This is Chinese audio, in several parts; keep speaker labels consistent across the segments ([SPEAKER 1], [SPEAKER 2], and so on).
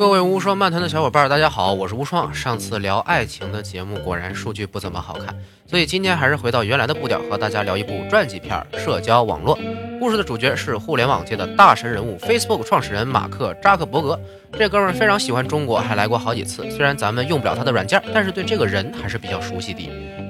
[SPEAKER 1] 各位无双漫谈的小伙伴，大家好，我是无双。上次聊爱情的节目果然数据不怎么好看，所以今天还是回到原来的步调，和大家聊一部传记片《社交网络》。故事的主角是互联网界的大神人物 Facebook 创始人马克扎克伯格。这哥们儿非常喜欢中国，还来过好几次。虽然咱们用不了他的软件，但是对这个人还是比较熟悉的。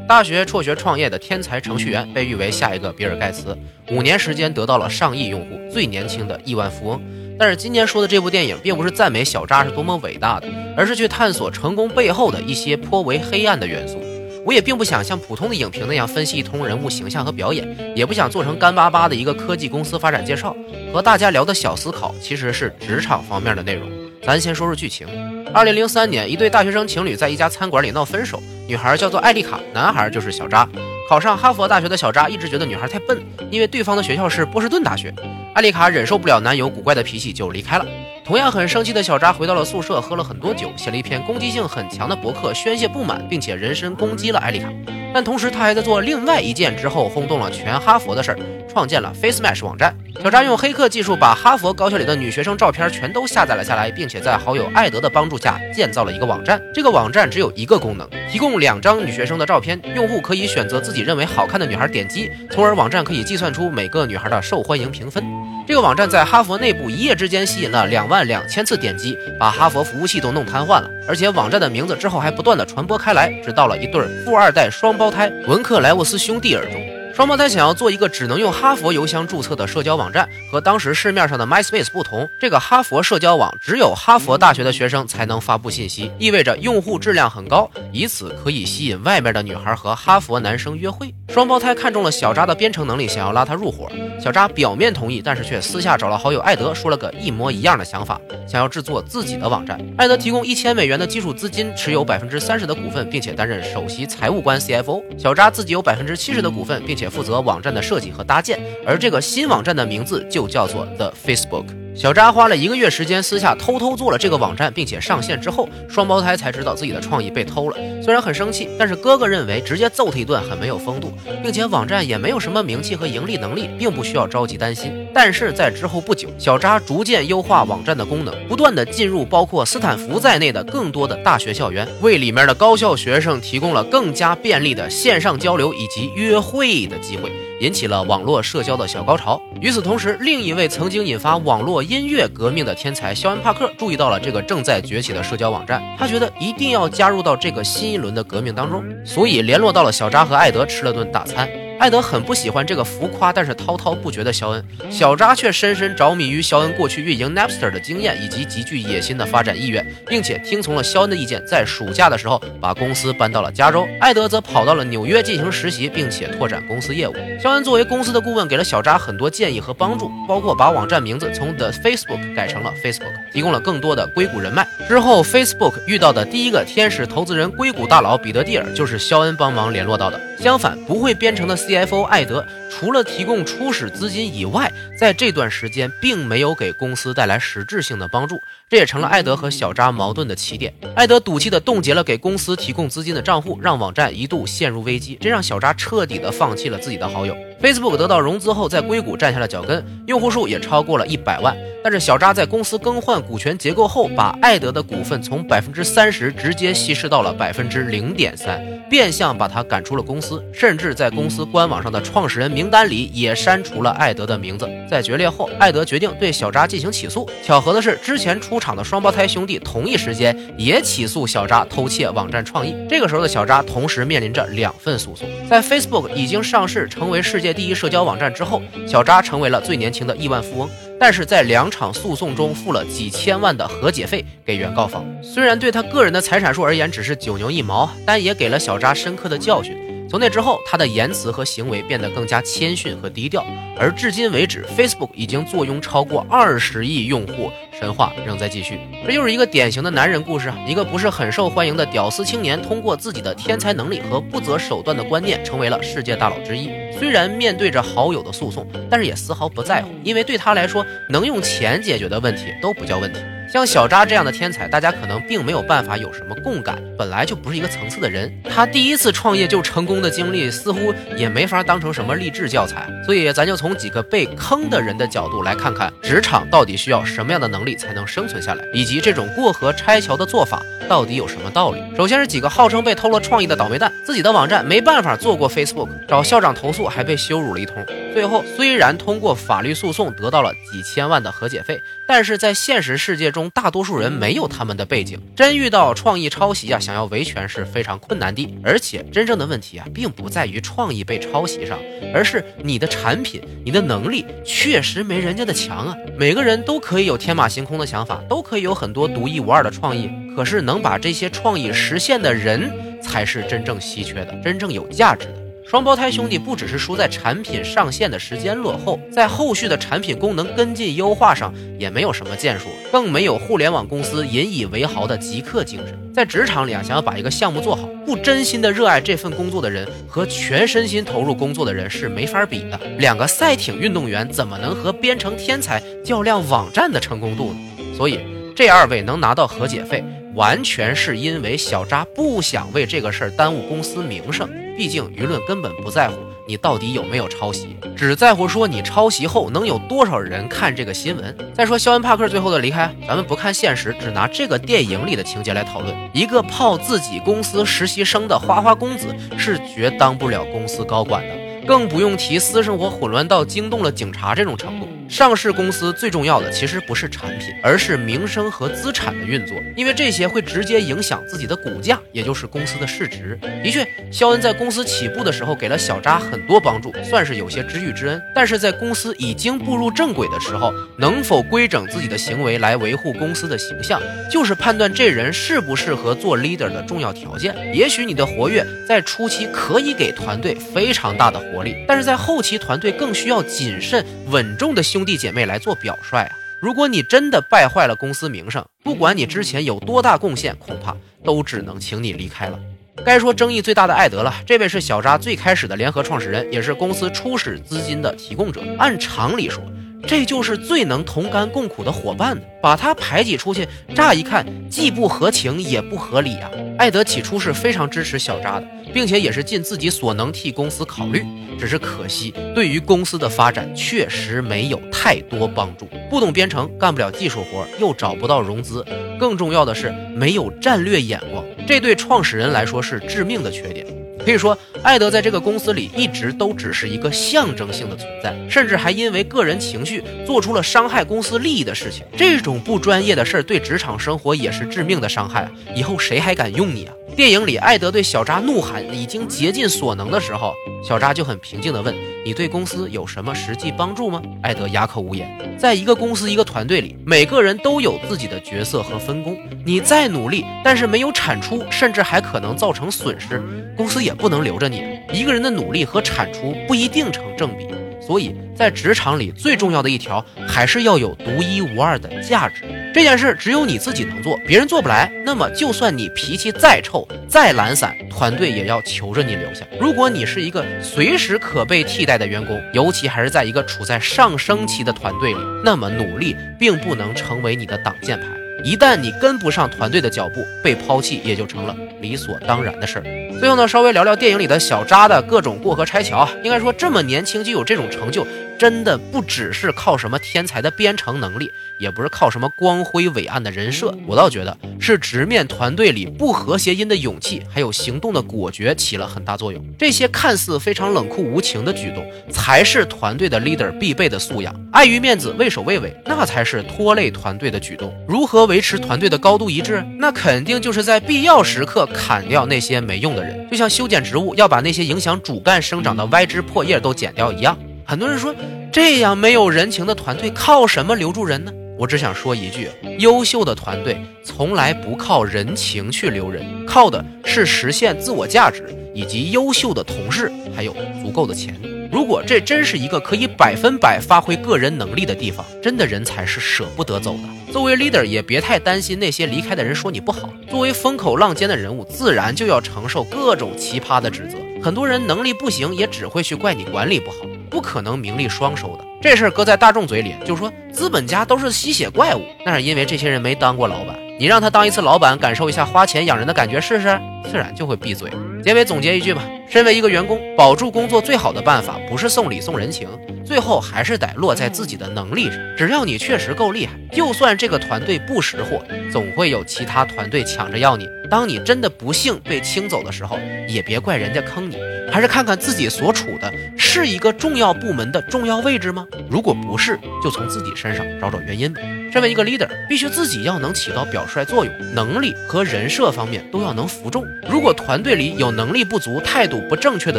[SPEAKER 1] 大学辍学创业的天才程序员，被誉为下一个比尔盖茨。五年时间得到了上亿用户，最年轻的亿万富翁。但是今天说的这部电影，并不是赞美小扎是多么伟大的，而是去探索成功背后的一些颇为黑暗的元素。我也并不想像普通的影评那样分析一通人物形象和表演，也不想做成干巴巴的一个科技公司发展介绍。和大家聊的小思考，其实是职场方面的内容。咱先说说剧情。二零零三年，一对大学生情侣在一家餐馆里闹分手，女孩叫做艾丽卡，男孩就是小扎。考上哈佛大学的小扎一直觉得女孩太笨，因为对方的学校是波士顿大学。艾丽卡忍受不了男友古怪的脾气，就离开了。同样很生气的小扎回到了宿舍，喝了很多酒，写了一篇攻击性很强的博客，宣泄不满，并且人身攻击了艾丽卡。但同时，他还在做另外一件之后轰动了全哈佛的事儿，创建了 FaceMatch 网站。小扎用黑客技术把哈佛高校里的女学生照片全都下载了下来，并且在好友艾德的帮助下建造了一个网站。这个网站只有一个功能，提供两张女学生的照片，用户可以选择自己认为好看的女孩点击，从而网站可以计算出每个女孩的受欢迎评分。这个网站在哈佛内部一夜之间吸引了两万两千次点击，把哈佛服务器都弄瘫痪了。而且网站的名字之后还不断的传播开来，直到了一对富二代双胞胎文克莱沃斯兄弟耳中。双胞胎想要做一个只能用哈佛邮箱注册的社交网站，和当时市面上的 MySpace 不同，这个哈佛社交网只有哈佛大学的学生才能发布信息，意味着用户质量很高，以此可以吸引外面的女孩和哈佛男生约会。双胞胎看中了小扎的编程能力，想要拉他入伙。小扎表面同意，但是却私下找了好友艾德，说了个一模一样的想法，想要制作自己的网站。艾德提供一千美元的基础资金，持有百分之三十的股份，并且担任首席财务官 CFO。小扎自己有百分之七十的股份，并且。负责网站的设计和搭建，而这个新网站的名字就叫做 The Facebook。小扎花了一个月时间，私下偷偷做了这个网站，并且上线之后，双胞胎才知道自己的创意被偷了。虽然很生气，但是哥哥认为直接揍他一顿很没有风度，并且网站也没有什么名气和盈利能力，并不需要着急担心。但是在之后不久，小扎逐渐优化网站的功能，不断的进入包括斯坦福在内的更多的大学校园，为里面的高校学生提供了更加便利的线上交流以及约会的机会。引起了网络社交的小高潮。与此同时，另一位曾经引发网络音乐革命的天才肖恩·帕克注意到了这个正在崛起的社交网站，他觉得一定要加入到这个新一轮的革命当中，所以联络到了小扎和艾德，吃了顿大餐。艾德很不喜欢这个浮夸但是滔滔不绝的肖恩，小扎却深深着迷于肖恩过去运营 Napster 的经验以及极具野心的发展意愿，并且听从了肖恩的意见，在暑假的时候把公司搬到了加州。艾德则跑到了纽约进行实习，并且拓展公司业务。肖恩作为公司的顾问，给了小扎很多建议和帮助，包括把网站名字从 The Facebook 改成了 Facebook，提供了更多的硅谷人脉。之后，Facebook 遇到的第一个天使投资人硅谷大佬彼得蒂尔，就是肖恩帮忙联络到的。相反，不会编程的。CFO 艾德除了提供初始资金以外，在这段时间并没有给公司带来实质性的帮助，这也成了艾德和小扎矛盾的起点。艾德赌气地冻结了给公司提供资金的账户，让网站一度陷入危机，这让小扎彻底地放弃了自己的好友。Facebook 得到融资后，在硅谷站下了脚跟，用户数也超过了一百万。但是小扎在公司更换股权结构后，把艾德的股份从百分之三十直接稀释到了百分之零点三，变相把他赶出了公司，甚至在公司官网上的创始人名单里也删除了艾德的名字。在决裂后，艾德决定对小扎进行起诉。巧合的是，之前出场的双胞胎兄弟同一时间也起诉小扎偷窃网站创意。这个时候的小扎同时面临着两份诉讼。在 Facebook 已经上市成为世界第一社交网站之后，小扎成为了最年轻的亿万富翁。但是在两场诉讼中付了几千万的和解费给原告方，虽然对他个人的财产数而言只是九牛一毛，但也给了小扎深刻的教训。从那之后，他的言辞和行为变得更加谦逊和低调。而至今为止，Facebook 已经坐拥超过二十亿用户，神话仍在继续。这又是一个典型的男人故事啊，一个不是很受欢迎的屌丝青年，通过自己的天才能力和不择手段的观念，成为了世界大佬之一。虽然面对着好友的诉讼，但是也丝毫不在乎，因为对他来说，能用钱解决的问题都不叫问题。像小扎这样的天才，大家可能并没有办法有什么共感，本来就不是一个层次的人。他第一次创业就成功的经历，似乎也没法当成什么励志教材。所以，咱就从几个被坑的人的角度来看看，职场到底需要什么样的能力才能生存下来，以及这种过河拆桥的做法到底有什么道理。首先是几个号称被偷了创意的倒霉蛋，自己的网站没办法做过 Facebook，找校长投诉还被羞辱了一通。最后，虽然通过法律诉讼得到了几千万的和解费，但是在现实世界中，大多数人没有他们的背景，真遇到创意抄袭啊，想要维权是非常困难的。而且，真正的问题啊，并不在于创意被抄袭上，而是你的产品、你的能力确实没人家的强啊。每个人都可以有天马行空的想法，都可以有很多独一无二的创意，可是能把这些创意实现的人，才是真正稀缺的，真正有价值的。双胞胎兄弟不只是输在产品上线的时间落后，在后续的产品功能跟进优化上也没有什么建树，更没有互联网公司引以为豪的极客精神。在职场里啊，想要把一个项目做好，不真心的热爱这份工作的人和全身心投入工作的人是没法比的。两个赛艇运动员怎么能和编程天才较量网站的成功度呢？所以这二位能拿到和解费，完全是因为小扎不想为这个事儿耽误公司名声。毕竟舆论根本不在乎你到底有没有抄袭，只在乎说你抄袭后能有多少人看这个新闻。再说肖恩·帕克最后的离开，咱们不看现实，只拿这个电影里的情节来讨论。一个泡自己公司实习生的花花公子是绝当不了公司高管的，更不用提私生活混乱到惊动了警察这种程度。上市公司最重要的其实不是产品，而是名声和资产的运作，因为这些会直接影响自己的股价，也就是公司的市值。的确，肖恩在公司起步的时候给了小扎很多帮助，算是有些知遇之恩。但是在公司已经步入正轨的时候，能否规整自己的行为来维护公司的形象，就是判断这人适不适合做 leader 的重要条件。也许你的活跃在初期可以给团队非常大的活力，但是在后期团队更需要谨慎稳重的修。兄弟姐妹来做表率啊！如果你真的败坏了公司名声，不管你之前有多大贡献，恐怕都只能请你离开了。该说争议最大的艾德了，这位是小扎最开始的联合创始人，也是公司初始资金的提供者。按常理说，这就是最能同甘共苦的伙伴呢。把他排挤出去，乍一看既不合情也不合理啊。艾德起初是非常支持小扎的，并且也是尽自己所能替公司考虑。只是可惜，对于公司的发展确实没有太多帮助。不懂编程，干不了技术活，又找不到融资，更重要的是没有战略眼光，这对创始人来说是致命的缺点。可以说，艾德在这个公司里一直都只是一个象征性的存在，甚至还因为个人情绪做出了伤害公司利益的事情。这种不专业的事儿对职场生活也是致命的伤害！以后谁还敢用你啊？电影里，艾德对小扎怒喊，已经竭尽所能的时候，小扎就很平静地问：“你对公司有什么实际帮助吗？”艾德哑口无言。在一个公司、一个团队里，每个人都有自己的角色和分工。你再努力，但是没有产出，甚至还可能造成损失，公司也不能留着你。一个人的努力和产出不一定成正比。所以在职场里，最重要的一条还是要有独一无二的价值。这件事只有你自己能做，别人做不来。那么，就算你脾气再臭、再懒散，团队也要求着你留下。如果你是一个随时可被替代的员工，尤其还是在一个处在上升期的团队里，那么努力并不能成为你的挡箭牌。一旦你跟不上团队的脚步，被抛弃也就成了理所当然的事儿。最后呢，稍微聊聊电影里的小扎的各种过河拆桥。应该说，这么年轻就有这种成就。真的不只是靠什么天才的编程能力，也不是靠什么光辉伟岸的人设，我倒觉得是直面团队里不和谐音的勇气，还有行动的果决起了很大作用。这些看似非常冷酷无情的举动，才是团队的 leader 必备的素养。碍于面子畏首畏尾，那才是拖累团队的举动。如何维持团队的高度一致？那肯定就是在必要时刻砍掉那些没用的人，就像修剪植物要把那些影响主干生长的歪枝破叶都剪掉一样。很多人说，这样没有人情的团队靠什么留住人呢？我只想说一句：优秀的团队从来不靠人情去留人，靠的是实现自我价值以及优秀的同事，还有足够的钱。如果这真是一个可以百分百发挥个人能力的地方，真的人才是舍不得走的。作为 leader，也别太担心那些离开的人说你不好。作为风口浪尖的人物，自然就要承受各种奇葩的指责。很多人能力不行，也只会去怪你管理不好。不可能名利双收的。这事儿搁在大众嘴里，就说资本家都是吸血怪物，那是因为这些人没当过老板。你让他当一次老板，感受一下花钱养人的感觉试试，自然就会闭嘴。结尾总结一句吧，身为一个员工，保住工作最好的办法不是送礼送人情，最后还是得落在自己的能力上。只要你确实够厉害，就算这个团队不识货，总会有其他团队抢着要你。当你真的不幸被清走的时候，也别怪人家坑你，还是看看自己所处的是一个重要部门的重要位置吗？如果不是，就从自己身上找找原因吧。身为一个 leader，必须自己要能起到表率作用，能力和人设方面都要能服众。如果团队里有能力不足、态度不正确的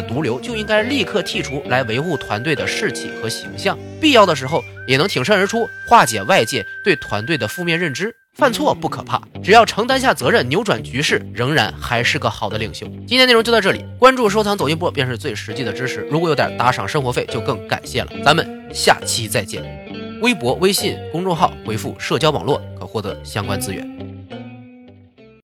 [SPEAKER 1] 毒瘤，就应该立刻剔除，来维护团队的士气和形象。必要的时候，也能挺身而出，化解外界对团队的负面认知。犯错不可怕，只要承担下责任，扭转局势，仍然还是个好的领袖。今天内容就到这里，关注、收藏、走一波便是最实际的支持。如果有点打赏生活费，就更感谢了。咱们下期再见。微博、微信公众号回复“社交网络”可获得相关资源。